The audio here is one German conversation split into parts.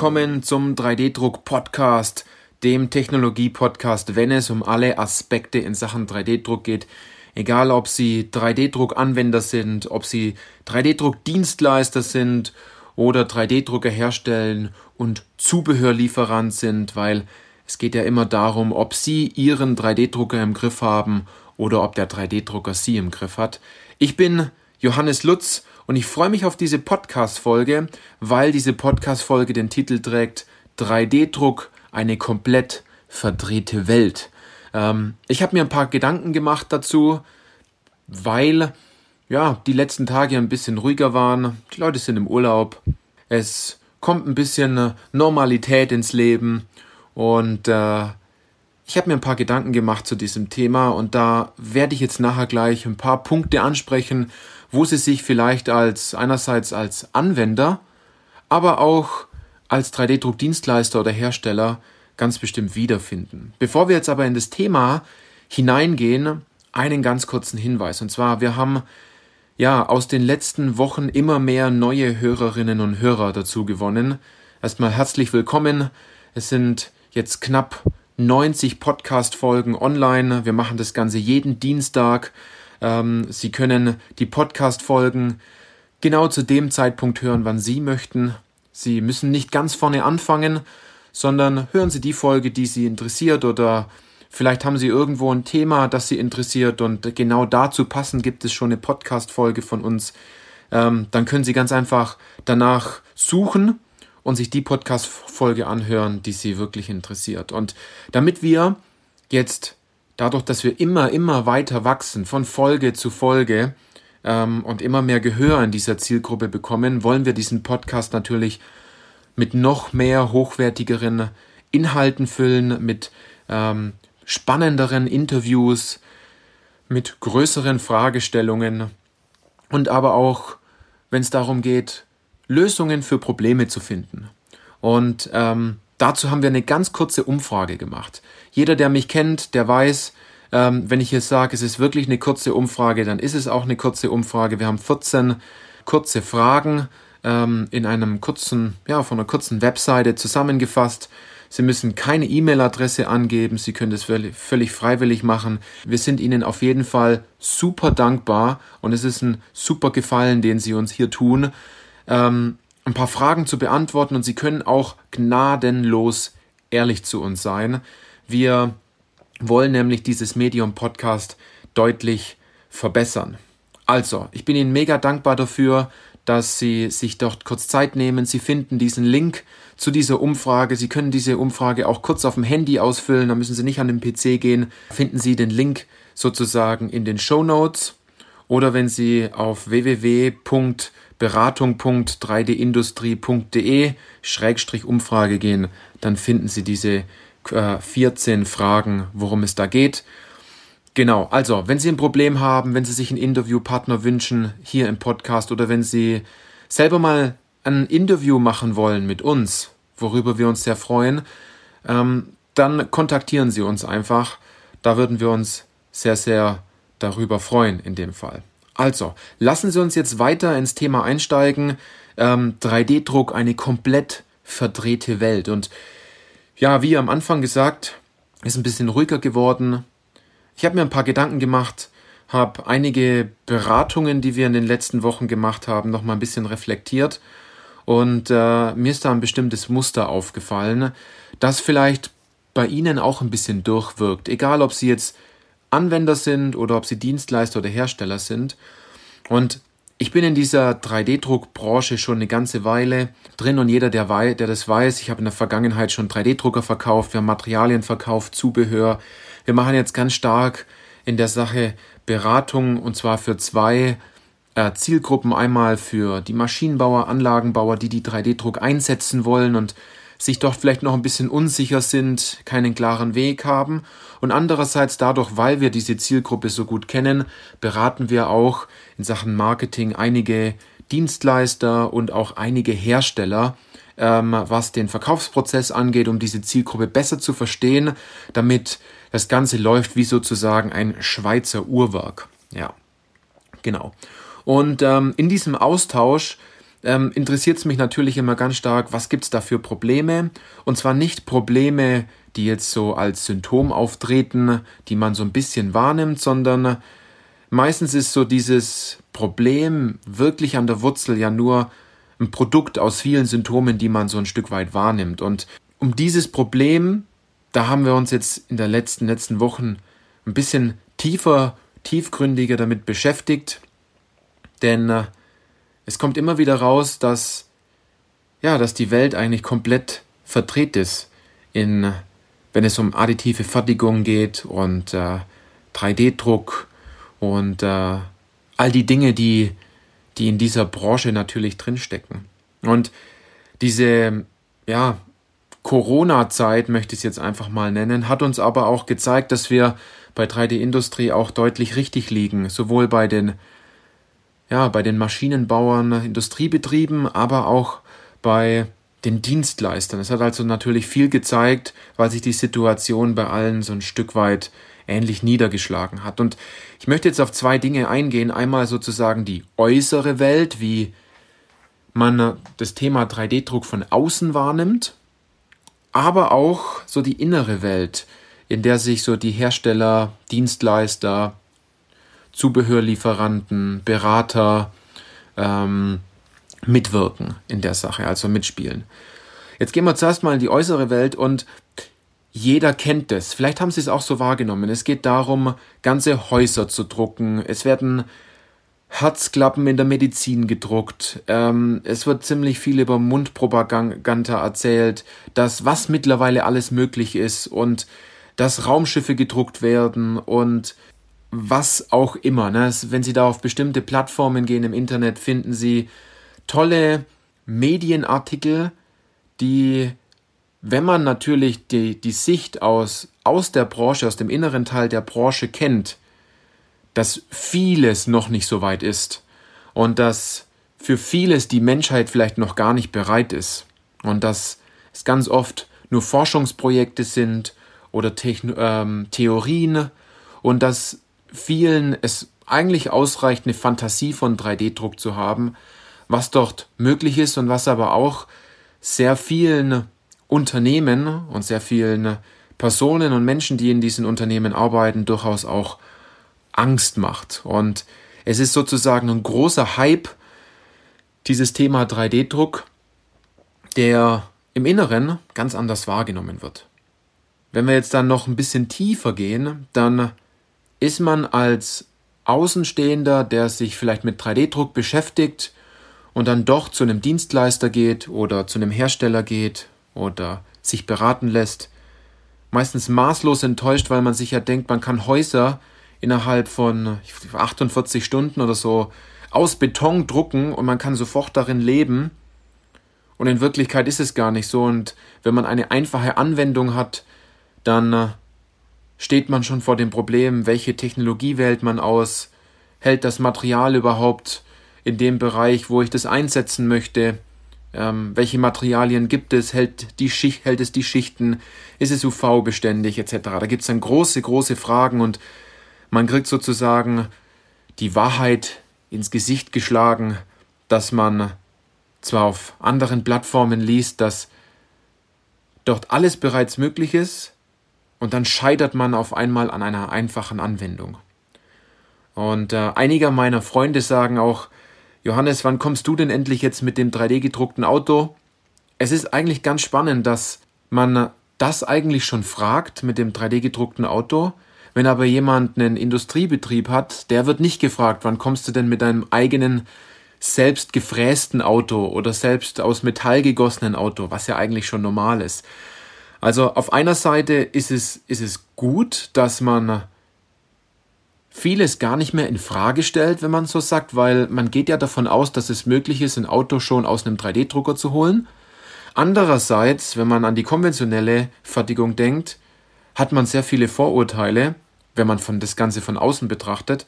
Willkommen zum 3D-Druck-Podcast, dem Technologie-Podcast, wenn es um alle Aspekte in Sachen 3D-Druck geht. Egal, ob Sie 3D-Druck-Anwender sind, ob Sie 3D-Druck-Dienstleister sind oder 3D-Drucker herstellen und Zubehörlieferant sind, weil es geht ja immer darum, ob Sie Ihren 3D-Drucker im Griff haben oder ob der 3D-Drucker Sie im Griff hat. Ich bin Johannes Lutz und ich freue mich auf diese Podcast-Folge, weil diese Podcast-Folge den Titel trägt 3D-Druck, eine komplett verdrehte Welt. Ähm, ich habe mir ein paar Gedanken gemacht dazu, weil ja, die letzten Tage ein bisschen ruhiger waren. Die Leute sind im Urlaub. Es kommt ein bisschen Normalität ins Leben und äh, ich habe mir ein paar Gedanken gemacht zu diesem Thema und da werde ich jetzt nachher gleich ein paar Punkte ansprechen, wo Sie sich vielleicht als einerseits als Anwender, aber auch als 3D-Druckdienstleister oder Hersteller ganz bestimmt wiederfinden. Bevor wir jetzt aber in das Thema hineingehen, einen ganz kurzen Hinweis. Und zwar, wir haben ja aus den letzten Wochen immer mehr neue Hörerinnen und Hörer dazu gewonnen. Erstmal herzlich willkommen. Es sind jetzt knapp 90 Podcast-Folgen online. Wir machen das Ganze jeden Dienstag. Ähm, Sie können die Podcast-Folgen genau zu dem Zeitpunkt hören, wann Sie möchten. Sie müssen nicht ganz vorne anfangen, sondern hören Sie die Folge, die Sie interessiert oder vielleicht haben Sie irgendwo ein Thema, das Sie interessiert und genau dazu passend gibt es schon eine Podcast-Folge von uns. Ähm, dann können Sie ganz einfach danach suchen und sich die Podcast-Folge anhören, die Sie wirklich interessiert. Und damit wir jetzt, dadurch, dass wir immer, immer weiter wachsen, von Folge zu Folge ähm, und immer mehr Gehör in dieser Zielgruppe bekommen, wollen wir diesen Podcast natürlich mit noch mehr hochwertigeren Inhalten füllen, mit ähm, spannenderen Interviews, mit größeren Fragestellungen und aber auch, wenn es darum geht, Lösungen für Probleme zu finden. Und ähm, dazu haben wir eine ganz kurze Umfrage gemacht. Jeder, der mich kennt, der weiß, ähm, wenn ich jetzt sage, es ist wirklich eine kurze Umfrage, dann ist es auch eine kurze Umfrage. Wir haben 14 kurze Fragen ähm, in einem kurzen, ja, von einer kurzen Webseite zusammengefasst. Sie müssen keine E-Mail-Adresse angeben, Sie können das völlig, völlig freiwillig machen. Wir sind Ihnen auf jeden Fall super dankbar und es ist ein super Gefallen, den Sie uns hier tun ähm, ein paar Fragen zu beantworten und Sie können auch gnadenlos ehrlich zu uns sein. Wir wollen nämlich dieses Medium Podcast deutlich verbessern. Also, ich bin Ihnen mega dankbar dafür, dass Sie sich dort kurz Zeit nehmen. Sie finden diesen Link zu dieser Umfrage. Sie können diese Umfrage auch kurz auf dem Handy ausfüllen. Da müssen Sie nicht an den PC gehen. Finden Sie den Link sozusagen in den Show Notes. Oder wenn Sie auf www beratung.3dindustrie.de Schrägstrich Umfrage gehen, dann finden Sie diese äh, 14 Fragen, worum es da geht. Genau, also wenn Sie ein Problem haben, wenn Sie sich einen Interviewpartner wünschen hier im Podcast oder wenn Sie selber mal ein Interview machen wollen mit uns, worüber wir uns sehr freuen, ähm, dann kontaktieren Sie uns einfach. Da würden wir uns sehr, sehr darüber freuen in dem Fall. Also, lassen Sie uns jetzt weiter ins Thema einsteigen. Ähm, 3D-Druck, eine komplett verdrehte Welt. Und ja, wie am Anfang gesagt, ist ein bisschen ruhiger geworden. Ich habe mir ein paar Gedanken gemacht, habe einige Beratungen, die wir in den letzten Wochen gemacht haben, noch mal ein bisschen reflektiert. Und äh, mir ist da ein bestimmtes Muster aufgefallen, das vielleicht bei Ihnen auch ein bisschen durchwirkt. Egal, ob Sie jetzt Anwender sind oder ob sie Dienstleister oder Hersteller sind. Und ich bin in dieser 3D-Druckbranche schon eine ganze Weile drin und jeder, der, wei der das weiß, ich habe in der Vergangenheit schon 3D-Drucker verkauft, wir haben Materialien verkauft, Zubehör. Wir machen jetzt ganz stark in der Sache Beratung und zwar für zwei äh, Zielgruppen. Einmal für die Maschinenbauer, Anlagenbauer, die die 3D-Druck einsetzen wollen und sich doch vielleicht noch ein bisschen unsicher sind, keinen klaren Weg haben. Und andererseits dadurch, weil wir diese Zielgruppe so gut kennen, beraten wir auch in Sachen Marketing einige Dienstleister und auch einige Hersteller, ähm, was den Verkaufsprozess angeht, um diese Zielgruppe besser zu verstehen, damit das Ganze läuft wie sozusagen ein Schweizer Uhrwerk. Ja, genau. Und ähm, in diesem Austausch ähm, interessiert es mich natürlich immer ganz stark, was gibt es da für Probleme? Und zwar nicht Probleme, die jetzt so als Symptom auftreten, die man so ein bisschen wahrnimmt, sondern meistens ist so dieses Problem wirklich an der Wurzel ja nur ein Produkt aus vielen Symptomen, die man so ein Stück weit wahrnimmt. Und um dieses Problem, da haben wir uns jetzt in den letzten, letzten Wochen ein bisschen tiefer, tiefgründiger damit beschäftigt. Denn äh, es kommt immer wieder raus, dass, ja, dass die Welt eigentlich komplett verdreht ist, in, wenn es um additive Fertigung geht und äh, 3D-Druck und äh, all die Dinge, die, die in dieser Branche natürlich drinstecken. Und diese, ja, Corona-Zeit, möchte ich es jetzt einfach mal nennen, hat uns aber auch gezeigt, dass wir bei 3D-Industrie auch deutlich richtig liegen, sowohl bei den ja, bei den Maschinenbauern, Industriebetrieben, aber auch bei den Dienstleistern. Es hat also natürlich viel gezeigt, weil sich die Situation bei allen so ein Stück weit ähnlich niedergeschlagen hat. Und ich möchte jetzt auf zwei Dinge eingehen. Einmal sozusagen die äußere Welt, wie man das Thema 3D-Druck von außen wahrnimmt, aber auch so die innere Welt, in der sich so die Hersteller, Dienstleister, Zubehörlieferanten, Berater ähm, mitwirken in der Sache, also mitspielen. Jetzt gehen wir zuerst mal in die äußere Welt und jeder kennt es. Vielleicht haben Sie es auch so wahrgenommen. Es geht darum, ganze Häuser zu drucken. Es werden Herzklappen in der Medizin gedruckt. Ähm, es wird ziemlich viel über Mundpropaganda erzählt, dass was mittlerweile alles möglich ist und dass Raumschiffe gedruckt werden und was auch immer. Ne? Wenn Sie da auf bestimmte Plattformen gehen im Internet, finden Sie tolle Medienartikel, die, wenn man natürlich die, die Sicht aus, aus der Branche, aus dem inneren Teil der Branche kennt, dass vieles noch nicht so weit ist und dass für vieles die Menschheit vielleicht noch gar nicht bereit ist und dass es ganz oft nur Forschungsprojekte sind oder Techno ähm, Theorien und dass vielen es eigentlich ausreicht, eine Fantasie von 3D-Druck zu haben, was dort möglich ist und was aber auch sehr vielen Unternehmen und sehr vielen Personen und Menschen, die in diesen Unternehmen arbeiten, durchaus auch Angst macht. Und es ist sozusagen ein großer Hype, dieses Thema 3D-Druck, der im Inneren ganz anders wahrgenommen wird. Wenn wir jetzt dann noch ein bisschen tiefer gehen, dann ist man als Außenstehender, der sich vielleicht mit 3D-Druck beschäftigt und dann doch zu einem Dienstleister geht oder zu einem Hersteller geht oder sich beraten lässt, meistens maßlos enttäuscht, weil man sich ja denkt, man kann Häuser innerhalb von 48 Stunden oder so aus Beton drucken und man kann sofort darin leben. Und in Wirklichkeit ist es gar nicht so. Und wenn man eine einfache Anwendung hat, dann äh, steht man schon vor dem Problem, welche Technologie wählt man aus, hält das Material überhaupt in dem Bereich, wo ich das einsetzen möchte, ähm, welche Materialien gibt es, hält, die Schicht, hält es die Schichten, ist es UV-beständig etc. Da gibt es dann große, große Fragen und man kriegt sozusagen die Wahrheit ins Gesicht geschlagen, dass man zwar auf anderen Plattformen liest, dass dort alles bereits möglich ist, und dann scheitert man auf einmal an einer einfachen Anwendung. Und äh, einige meiner Freunde sagen auch, Johannes, wann kommst du denn endlich jetzt mit dem 3D gedruckten Auto? Es ist eigentlich ganz spannend, dass man das eigentlich schon fragt mit dem 3D gedruckten Auto. Wenn aber jemand einen Industriebetrieb hat, der wird nicht gefragt, wann kommst du denn mit deinem eigenen selbst gefrästen Auto oder selbst aus Metall gegossenen Auto, was ja eigentlich schon normal ist. Also auf einer Seite ist es, ist es gut, dass man vieles gar nicht mehr in Frage stellt, wenn man so sagt, weil man geht ja davon aus, dass es möglich ist, ein Auto schon aus einem 3D-Drucker zu holen. Andererseits, wenn man an die konventionelle Fertigung denkt, hat man sehr viele Vorurteile, wenn man von das Ganze von außen betrachtet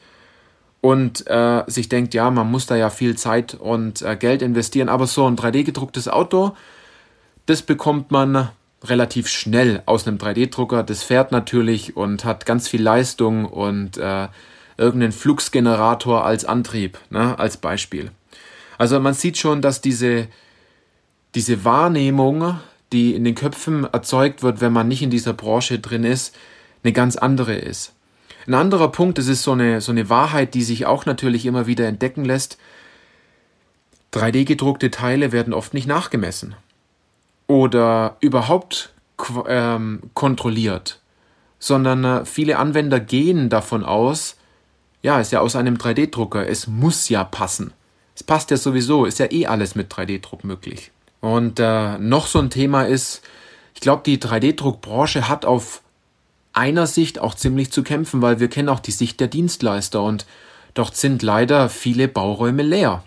und äh, sich denkt, ja, man muss da ja viel Zeit und äh, Geld investieren, aber so ein 3D gedrucktes Auto, das bekommt man relativ schnell aus einem 3D-Drucker. Das fährt natürlich und hat ganz viel Leistung und äh, irgendeinen Fluxgenerator als Antrieb, ne, als Beispiel. Also man sieht schon, dass diese, diese Wahrnehmung, die in den Köpfen erzeugt wird, wenn man nicht in dieser Branche drin ist, eine ganz andere ist. Ein anderer Punkt, das ist so eine, so eine Wahrheit, die sich auch natürlich immer wieder entdecken lässt. 3D gedruckte Teile werden oft nicht nachgemessen oder überhaupt ähm, kontrolliert, sondern äh, viele Anwender gehen davon aus, ja, ist ja aus einem 3D-Drucker, es muss ja passen. Es passt ja sowieso, ist ja eh alles mit 3D-Druck möglich. Und äh, noch so ein Thema ist, ich glaube, die 3D-Druckbranche hat auf einer Sicht auch ziemlich zu kämpfen, weil wir kennen auch die Sicht der Dienstleister und dort sind leider viele Bauräume leer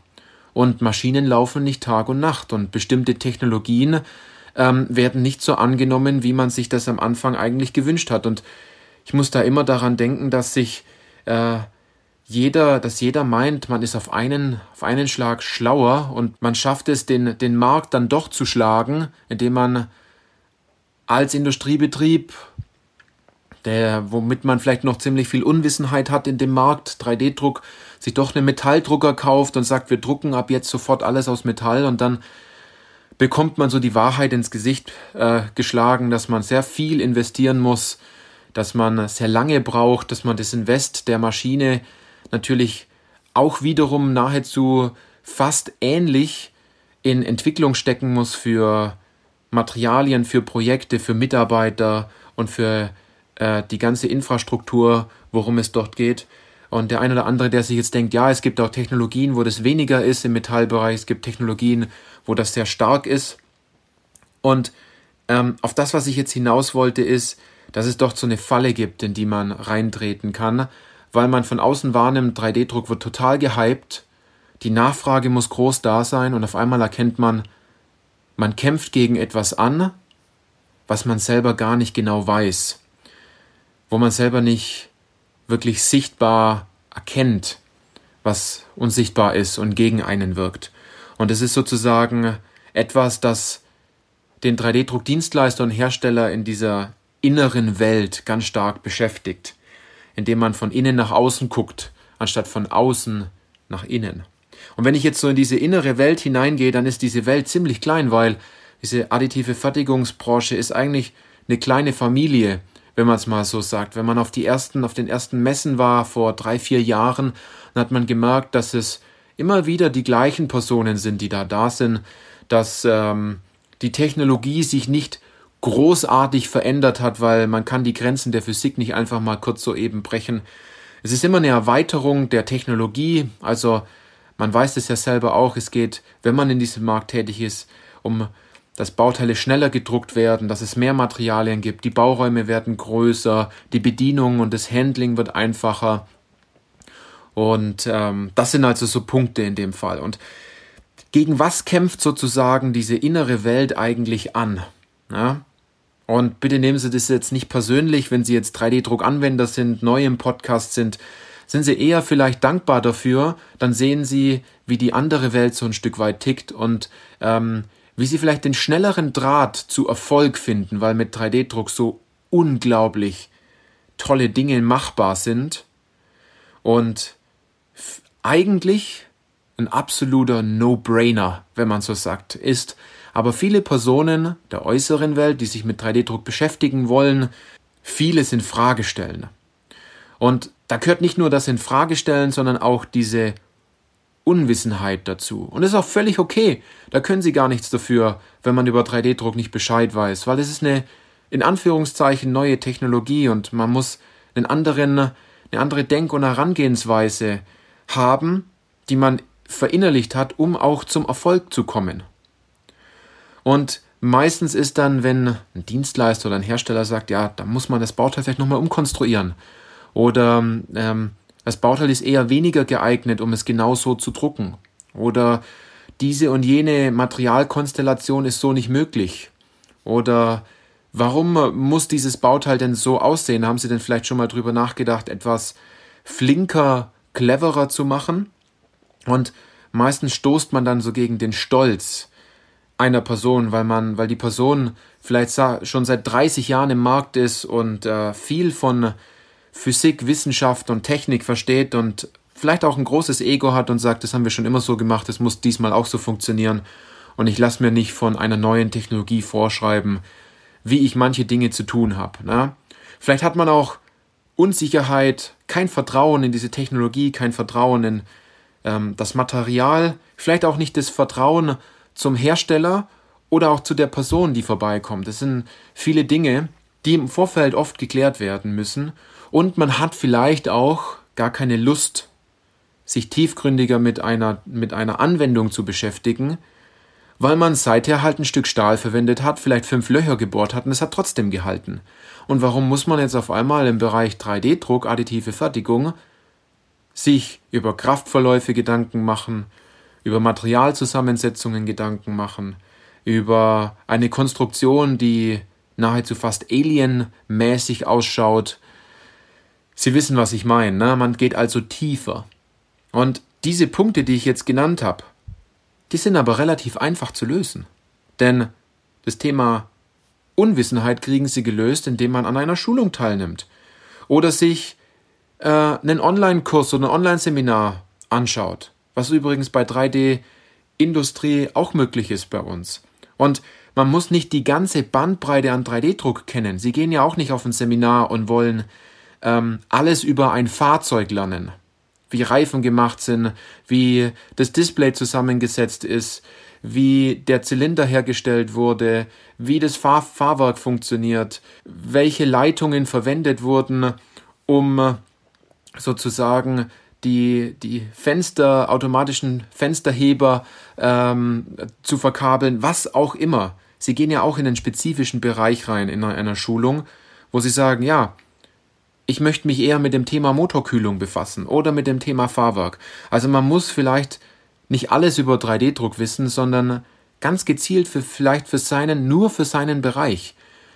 und Maschinen laufen nicht Tag und Nacht und bestimmte Technologien ähm, werden nicht so angenommen, wie man sich das am Anfang eigentlich gewünscht hat. Und ich muss da immer daran denken, dass sich äh, jeder, dass jeder meint, man ist auf einen, auf einen Schlag schlauer und man schafft es, den, den Markt dann doch zu schlagen, indem man als Industriebetrieb, der, womit man vielleicht noch ziemlich viel Unwissenheit hat in dem Markt, 3D-Druck, sich doch einen Metalldrucker kauft und sagt, wir drucken ab jetzt sofort alles aus Metall und dann bekommt man so die Wahrheit ins Gesicht äh, geschlagen, dass man sehr viel investieren muss, dass man sehr lange braucht, dass man das Invest der Maschine natürlich auch wiederum nahezu fast ähnlich in Entwicklung stecken muss für Materialien, für Projekte, für Mitarbeiter und für äh, die ganze Infrastruktur, worum es dort geht. Und der eine oder andere, der sich jetzt denkt, ja, es gibt auch Technologien, wo das weniger ist im Metallbereich, es gibt Technologien, wo das sehr stark ist. Und ähm, auf das, was ich jetzt hinaus wollte, ist, dass es doch so eine Falle gibt, in die man reintreten kann, weil man von außen wahrnimmt, 3D-Druck wird total gehypt, die Nachfrage muss groß da sein und auf einmal erkennt man, man kämpft gegen etwas an, was man selber gar nicht genau weiß, wo man selber nicht wirklich sichtbar erkennt, was unsichtbar ist und gegen einen wirkt. Und es ist sozusagen etwas, das den 3D-Druckdienstleister und Hersteller in dieser inneren Welt ganz stark beschäftigt, indem man von innen nach außen guckt, anstatt von außen nach innen. Und wenn ich jetzt so in diese innere Welt hineingehe, dann ist diese Welt ziemlich klein, weil diese additive Fertigungsbranche ist eigentlich eine kleine Familie, wenn man es mal so sagt. Wenn man auf die ersten, auf den ersten Messen war vor drei, vier Jahren, dann hat man gemerkt, dass es immer wieder die gleichen Personen sind, die da da sind, dass ähm, die Technologie sich nicht großartig verändert hat, weil man kann die Grenzen der Physik nicht einfach mal kurz so eben brechen. Es ist immer eine Erweiterung der Technologie, also man weiß es ja selber auch, es geht, wenn man in diesem Markt tätig ist, um dass Bauteile schneller gedruckt werden, dass es mehr Materialien gibt, die Bauräume werden größer, die Bedienung und das Handling wird einfacher. Und ähm, das sind also so Punkte in dem Fall. Und gegen was kämpft sozusagen diese innere Welt eigentlich an? Ja? Und bitte nehmen Sie das jetzt nicht persönlich, wenn Sie jetzt 3D-Druck-Anwender sind, neu im Podcast sind, sind Sie eher vielleicht dankbar dafür, dann sehen Sie, wie die andere Welt so ein Stück weit tickt und ähm, wie Sie vielleicht den schnelleren Draht zu Erfolg finden, weil mit 3D-Druck so unglaublich tolle Dinge machbar sind. Und eigentlich ein absoluter No-Brainer, wenn man so sagt, ist, aber viele Personen der äußeren Welt, die sich mit 3D-Druck beschäftigen wollen, vieles in Frage stellen. Und da gehört nicht nur das in Frage stellen, sondern auch diese Unwissenheit dazu. Und das ist auch völlig okay. Da können Sie gar nichts dafür, wenn man über 3D-Druck nicht Bescheid weiß, weil es ist eine in Anführungszeichen neue Technologie und man muss einen anderen, eine andere Denk- und Herangehensweise haben, die man verinnerlicht hat, um auch zum Erfolg zu kommen. Und meistens ist dann, wenn ein Dienstleister oder ein Hersteller sagt, ja, da muss man das Bauteil vielleicht nochmal umkonstruieren. Oder ähm, das Bauteil ist eher weniger geeignet, um es genau so zu drucken. Oder diese und jene Materialkonstellation ist so nicht möglich. Oder warum muss dieses Bauteil denn so aussehen? Haben Sie denn vielleicht schon mal drüber nachgedacht, etwas flinker cleverer zu machen. Und meistens stoßt man dann so gegen den Stolz einer Person, weil man, weil die Person vielleicht schon seit 30 Jahren im Markt ist und äh, viel von Physik, Wissenschaft und Technik versteht und vielleicht auch ein großes Ego hat und sagt, das haben wir schon immer so gemacht, das muss diesmal auch so funktionieren und ich lasse mir nicht von einer neuen Technologie vorschreiben, wie ich manche Dinge zu tun habe. Ne? Vielleicht hat man auch Unsicherheit, kein Vertrauen in diese Technologie, kein Vertrauen in ähm, das Material, vielleicht auch nicht das Vertrauen zum Hersteller oder auch zu der Person, die vorbeikommt. Das sind viele Dinge, die im Vorfeld oft geklärt werden müssen und man hat vielleicht auch gar keine Lust, sich tiefgründiger mit einer, mit einer Anwendung zu beschäftigen, weil man seither halt ein Stück Stahl verwendet hat, vielleicht fünf Löcher gebohrt hat und es hat trotzdem gehalten. Und warum muss man jetzt auf einmal im Bereich 3D-Druck, additive Fertigung, sich über Kraftverläufe Gedanken machen, über Materialzusammensetzungen Gedanken machen, über eine Konstruktion, die nahezu fast alienmäßig ausschaut. Sie wissen, was ich meine. Ne? Man geht also tiefer. Und diese Punkte, die ich jetzt genannt habe, die sind aber relativ einfach zu lösen. Denn das Thema Unwissenheit kriegen Sie gelöst, indem man an einer Schulung teilnimmt oder sich äh, einen Online-Kurs oder ein Online-Seminar anschaut, was übrigens bei 3D-Industrie auch möglich ist bei uns. Und man muss nicht die ganze Bandbreite an 3D-Druck kennen. Sie gehen ja auch nicht auf ein Seminar und wollen ähm, alles über ein Fahrzeug lernen wie Reifen gemacht sind, wie das Display zusammengesetzt ist, wie der Zylinder hergestellt wurde, wie das Fahr Fahrwerk funktioniert, welche Leitungen verwendet wurden, um sozusagen die, die Fenster, automatischen Fensterheber ähm, zu verkabeln, was auch immer. Sie gehen ja auch in einen spezifischen Bereich rein in einer, einer Schulung, wo sie sagen, ja, ich möchte mich eher mit dem Thema Motorkühlung befassen oder mit dem Thema Fahrwerk. Also man muss vielleicht nicht alles über 3D-Druck wissen, sondern ganz gezielt für vielleicht für seinen, nur für seinen Bereich,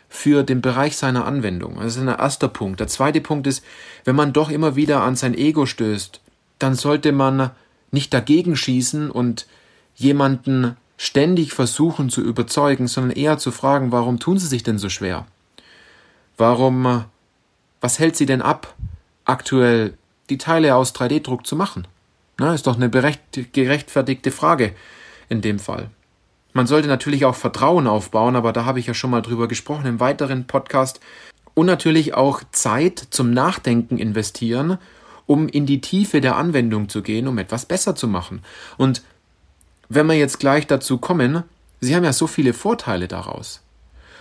für den Bereich seiner Anwendung. Das ist ein erster Punkt. Der zweite Punkt ist, wenn man doch immer wieder an sein Ego stößt, dann sollte man nicht dagegen schießen und jemanden ständig versuchen zu überzeugen, sondern eher zu fragen, warum tun sie sich denn so schwer? Warum was hält sie denn ab, aktuell die Teile aus 3D-Druck zu machen? Na, ist doch eine gerechtfertigte Frage in dem Fall. Man sollte natürlich auch Vertrauen aufbauen, aber da habe ich ja schon mal drüber gesprochen im weiteren Podcast. Und natürlich auch Zeit zum Nachdenken investieren, um in die Tiefe der Anwendung zu gehen, um etwas besser zu machen. Und wenn wir jetzt gleich dazu kommen, Sie haben ja so viele Vorteile daraus.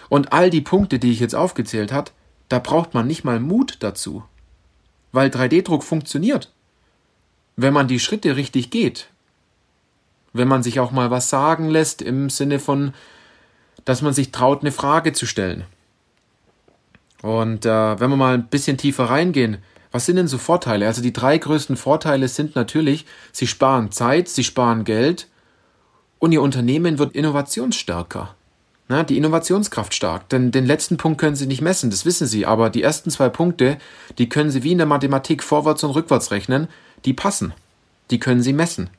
Und all die Punkte, die ich jetzt aufgezählt habe, da braucht man nicht mal Mut dazu. Weil 3D-Druck funktioniert. Wenn man die Schritte richtig geht. Wenn man sich auch mal was sagen lässt im Sinne von, dass man sich traut, eine Frage zu stellen. Und äh, wenn wir mal ein bisschen tiefer reingehen, was sind denn so Vorteile? Also die drei größten Vorteile sind natürlich, sie sparen Zeit, sie sparen Geld und ihr Unternehmen wird innovationsstärker. Na, die Innovationskraft stark. Denn den letzten Punkt können Sie nicht messen, das wissen Sie. Aber die ersten zwei Punkte, die können Sie wie in der Mathematik vorwärts und rückwärts rechnen, die passen. Die können Sie messen.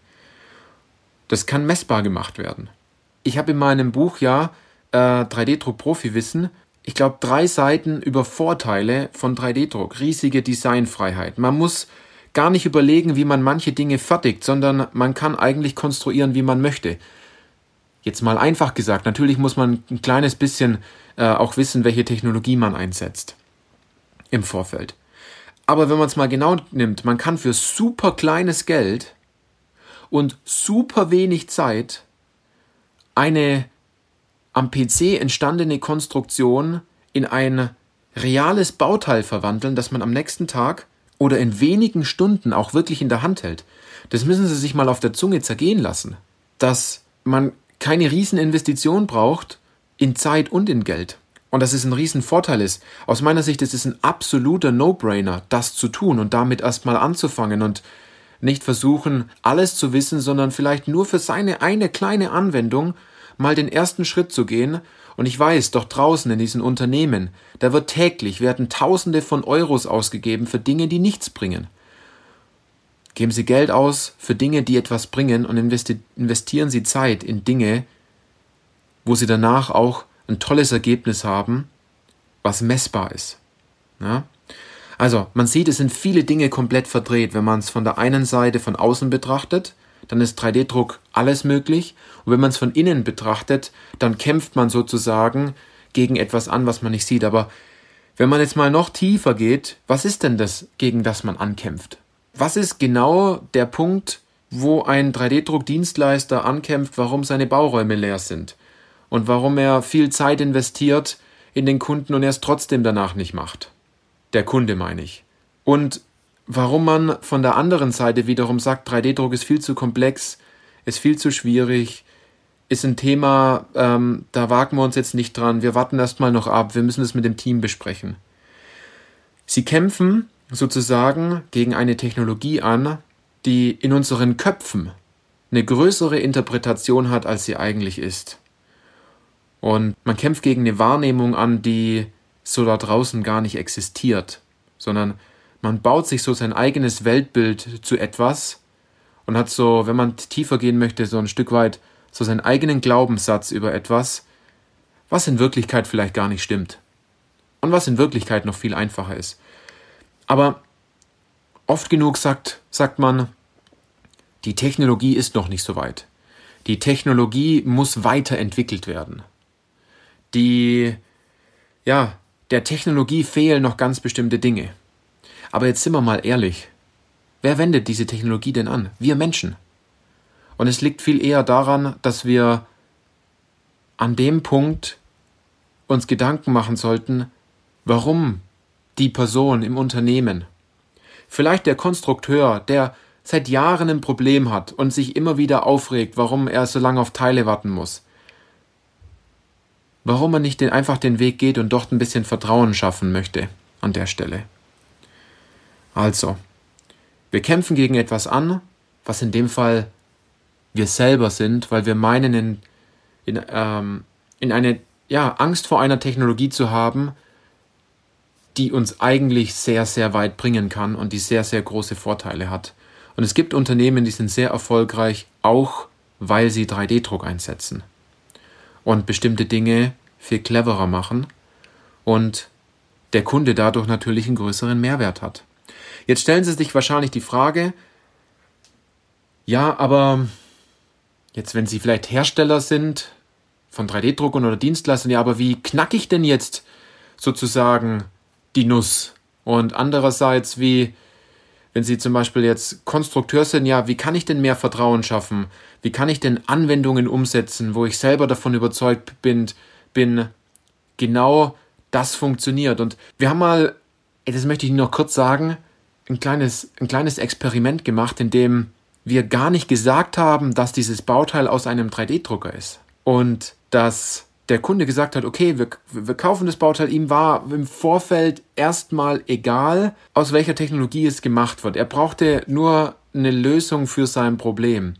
Das kann messbar gemacht werden. Ich habe in meinem Buch ja äh, 3D-Druck Profi-Wissen, ich glaube, drei Seiten über Vorteile von 3D-Druck. Riesige Designfreiheit. Man muss gar nicht überlegen, wie man manche Dinge fertigt, sondern man kann eigentlich konstruieren, wie man möchte. Jetzt mal einfach gesagt, natürlich muss man ein kleines bisschen äh, auch wissen, welche Technologie man einsetzt im Vorfeld. Aber wenn man es mal genau nimmt, man kann für super kleines Geld und super wenig Zeit eine am PC entstandene Konstruktion in ein reales Bauteil verwandeln, das man am nächsten Tag oder in wenigen Stunden auch wirklich in der Hand hält. Das müssen Sie sich mal auf der Zunge zergehen lassen. Dass man keine Rieseninvestition braucht in Zeit und in Geld. Und dass es ein Riesenvorteil ist. Aus meiner Sicht ist es ein absoluter No-Brainer, das zu tun und damit erstmal anzufangen und nicht versuchen, alles zu wissen, sondern vielleicht nur für seine eine kleine Anwendung mal den ersten Schritt zu gehen. Und ich weiß, doch draußen in diesen Unternehmen, da wird täglich, werden Tausende von Euros ausgegeben für Dinge, die nichts bringen. Geben Sie Geld aus für Dinge, die etwas bringen und investieren Sie Zeit in Dinge, wo Sie danach auch ein tolles Ergebnis haben, was messbar ist. Ja? Also, man sieht, es sind viele Dinge komplett verdreht. Wenn man es von der einen Seite von außen betrachtet, dann ist 3D-Druck alles möglich. Und wenn man es von innen betrachtet, dann kämpft man sozusagen gegen etwas an, was man nicht sieht. Aber wenn man jetzt mal noch tiefer geht, was ist denn das, gegen das man ankämpft? Was ist genau der Punkt, wo ein 3D-Druck-Dienstleister ankämpft, warum seine Bauräume leer sind und warum er viel Zeit investiert in den Kunden und er es trotzdem danach nicht macht? Der Kunde meine ich. Und warum man von der anderen Seite wiederum sagt, 3D-Druck ist viel zu komplex, ist viel zu schwierig, ist ein Thema, ähm, da wagen wir uns jetzt nicht dran, wir warten erstmal noch ab, wir müssen es mit dem Team besprechen. Sie kämpfen sozusagen gegen eine Technologie an, die in unseren Köpfen eine größere Interpretation hat, als sie eigentlich ist. Und man kämpft gegen eine Wahrnehmung an, die so da draußen gar nicht existiert, sondern man baut sich so sein eigenes Weltbild zu etwas und hat so, wenn man tiefer gehen möchte, so ein Stück weit so seinen eigenen Glaubenssatz über etwas, was in Wirklichkeit vielleicht gar nicht stimmt. Und was in Wirklichkeit noch viel einfacher ist. Aber oft genug sagt, sagt man, die Technologie ist noch nicht so weit. Die Technologie muss weiterentwickelt werden. Die, ja, der Technologie fehlen noch ganz bestimmte Dinge. Aber jetzt sind wir mal ehrlich. Wer wendet diese Technologie denn an? Wir Menschen. Und es liegt viel eher daran, dass wir an dem Punkt uns Gedanken machen sollten, warum die Person im Unternehmen, vielleicht der Konstrukteur, der seit Jahren ein Problem hat und sich immer wieder aufregt, warum er so lange auf Teile warten muss, warum er nicht den, einfach den Weg geht und dort ein bisschen Vertrauen schaffen möchte an der Stelle. Also, wir kämpfen gegen etwas an, was in dem Fall wir selber sind, weil wir meinen, in, in, ähm, in eine ja, Angst vor einer Technologie zu haben, die uns eigentlich sehr, sehr weit bringen kann und die sehr, sehr große Vorteile hat. Und es gibt Unternehmen, die sind sehr erfolgreich, auch weil sie 3D-Druck einsetzen und bestimmte Dinge viel cleverer machen und der Kunde dadurch natürlich einen größeren Mehrwert hat. Jetzt stellen Sie sich wahrscheinlich die Frage, ja, aber Jetzt, wenn Sie vielleicht Hersteller sind von 3D-Druckern oder Dienstleistern, ja, aber wie knacke ich denn jetzt sozusagen die Nuss? Und andererseits, wie, wenn Sie zum Beispiel jetzt Konstrukteur sind, ja, wie kann ich denn mehr Vertrauen schaffen? Wie kann ich denn Anwendungen umsetzen, wo ich selber davon überzeugt bin, bin genau das funktioniert? Und wir haben mal, das möchte ich noch kurz sagen, ein kleines, ein kleines Experiment gemacht, in dem wir gar nicht gesagt haben, dass dieses Bauteil aus einem 3D-Drucker ist. Und dass der Kunde gesagt hat, okay, wir, wir kaufen das Bauteil, ihm war im Vorfeld erstmal egal, aus welcher Technologie es gemacht wird. Er brauchte nur eine Lösung für sein Problem.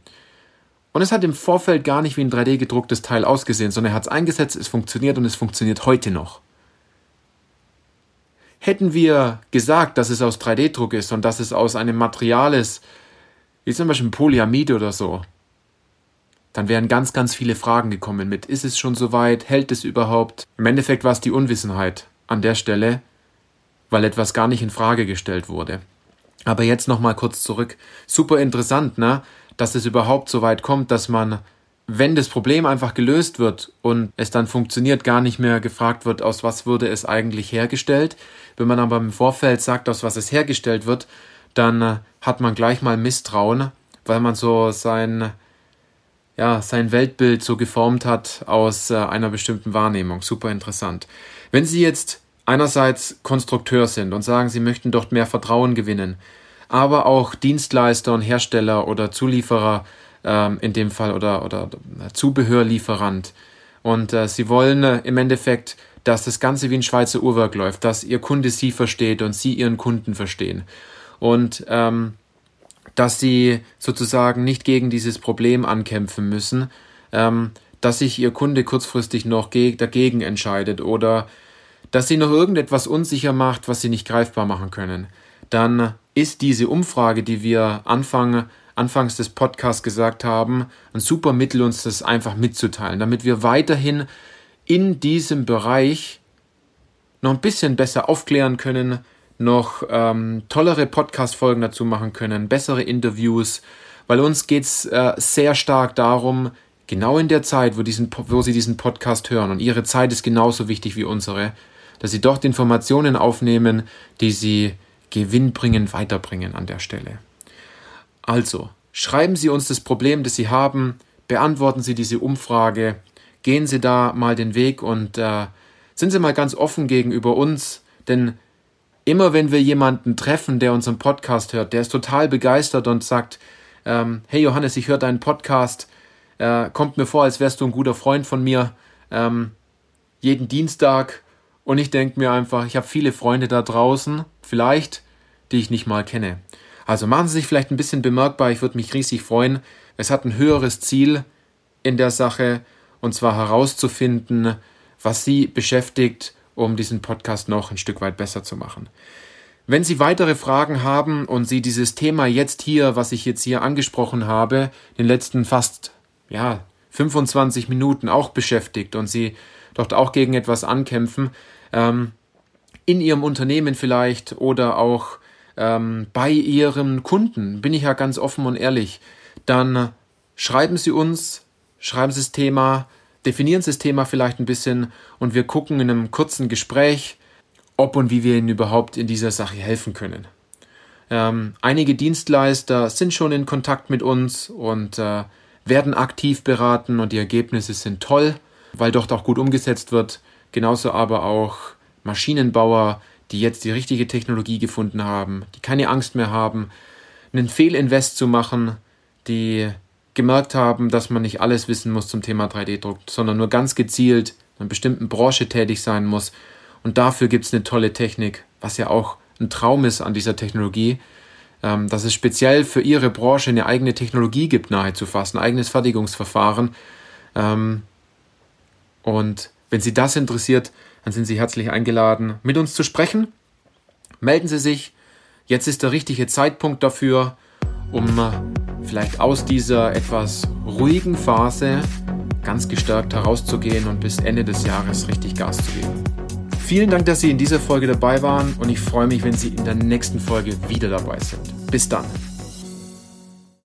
Und es hat im Vorfeld gar nicht wie ein 3D gedrucktes Teil ausgesehen, sondern er hat es eingesetzt, es funktioniert und es funktioniert heute noch. Hätten wir gesagt, dass es aus 3D-Druck ist und dass es aus einem Material ist, wie zum Beispiel Polyamid oder so, dann wären ganz, ganz viele Fragen gekommen mit, ist es schon soweit, hält es überhaupt? Im Endeffekt war es die Unwissenheit an der Stelle, weil etwas gar nicht in Frage gestellt wurde. Aber jetzt nochmal kurz zurück. Super interessant, ne? Dass es überhaupt so weit kommt, dass man, wenn das Problem einfach gelöst wird und es dann funktioniert, gar nicht mehr gefragt wird, aus was wurde es eigentlich hergestellt. Wenn man aber im Vorfeld sagt, aus was es hergestellt wird, dann äh, hat man gleich mal Misstrauen, weil man so sein, ja, sein Weltbild so geformt hat aus äh, einer bestimmten Wahrnehmung. Super interessant. Wenn Sie jetzt einerseits Konstrukteur sind und sagen, Sie möchten dort mehr Vertrauen gewinnen, aber auch Dienstleister und Hersteller oder Zulieferer ähm, in dem Fall oder, oder Zubehörlieferant und äh, Sie wollen äh, im Endeffekt dass das Ganze wie ein Schweizer Uhrwerk läuft, dass Ihr Kunde Sie versteht und Sie Ihren Kunden verstehen und ähm, dass sie sozusagen nicht gegen dieses Problem ankämpfen müssen, ähm, dass sich ihr Kunde kurzfristig noch dagegen entscheidet oder dass sie noch irgendetwas unsicher macht, was sie nicht greifbar machen können, dann ist diese Umfrage, die wir Anfang, anfangs des Podcasts gesagt haben, ein super Mittel, uns das einfach mitzuteilen, damit wir weiterhin in diesem Bereich noch ein bisschen besser aufklären können, noch ähm, tollere Podcast-Folgen dazu machen können, bessere Interviews, weil uns geht es äh, sehr stark darum, genau in der Zeit, wo, diesen, wo Sie diesen Podcast hören, und Ihre Zeit ist genauso wichtig wie unsere, dass Sie dort Informationen aufnehmen, die Sie gewinnbringend weiterbringen an der Stelle. Also, schreiben Sie uns das Problem, das Sie haben, beantworten Sie diese Umfrage, gehen Sie da mal den Weg und äh, sind Sie mal ganz offen gegenüber uns, denn immer wenn wir jemanden treffen, der unseren Podcast hört, der ist total begeistert und sagt, ähm, hey Johannes, ich höre deinen Podcast, äh, kommt mir vor, als wärst du ein guter Freund von mir, ähm, jeden Dienstag und ich denke mir einfach, ich habe viele Freunde da draußen, vielleicht, die ich nicht mal kenne. Also machen Sie sich vielleicht ein bisschen bemerkbar, ich würde mich riesig freuen. Es hat ein höheres Ziel in der Sache, und zwar herauszufinden, was Sie beschäftigt, um diesen Podcast noch ein Stück weit besser zu machen. Wenn Sie weitere Fragen haben und Sie dieses Thema jetzt hier, was ich jetzt hier angesprochen habe, den letzten fast ja, 25 Minuten auch beschäftigt und Sie dort auch gegen etwas ankämpfen, ähm, in Ihrem Unternehmen vielleicht oder auch ähm, bei Ihren Kunden, bin ich ja ganz offen und ehrlich, dann schreiben Sie uns, schreiben Sie das Thema, definieren Sie das Thema vielleicht ein bisschen und wir gucken in einem kurzen Gespräch, ob und wie wir Ihnen überhaupt in dieser Sache helfen können. Ähm, einige Dienstleister sind schon in Kontakt mit uns und äh, werden aktiv beraten und die Ergebnisse sind toll, weil dort auch gut umgesetzt wird. Genauso aber auch Maschinenbauer, die jetzt die richtige Technologie gefunden haben, die keine Angst mehr haben, einen Fehlinvest zu machen, die gemerkt haben, dass man nicht alles wissen muss zum Thema 3D-Druck, sondern nur ganz gezielt in einer bestimmten Branche tätig sein muss. Und dafür gibt es eine tolle Technik, was ja auch ein Traum ist an dieser Technologie, ähm, dass es speziell für ihre Branche eine eigene Technologie gibt, nahezu fast, ein eigenes Fertigungsverfahren. Ähm, und wenn Sie das interessiert, dann sind Sie herzlich eingeladen, mit uns zu sprechen. Melden Sie sich. Jetzt ist der richtige Zeitpunkt dafür, um vielleicht aus dieser etwas ruhigen Phase ganz gestärkt herauszugehen und bis Ende des Jahres richtig Gas zu geben. Vielen Dank, dass Sie in dieser Folge dabei waren und ich freue mich, wenn Sie in der nächsten Folge wieder dabei sind. Bis dann.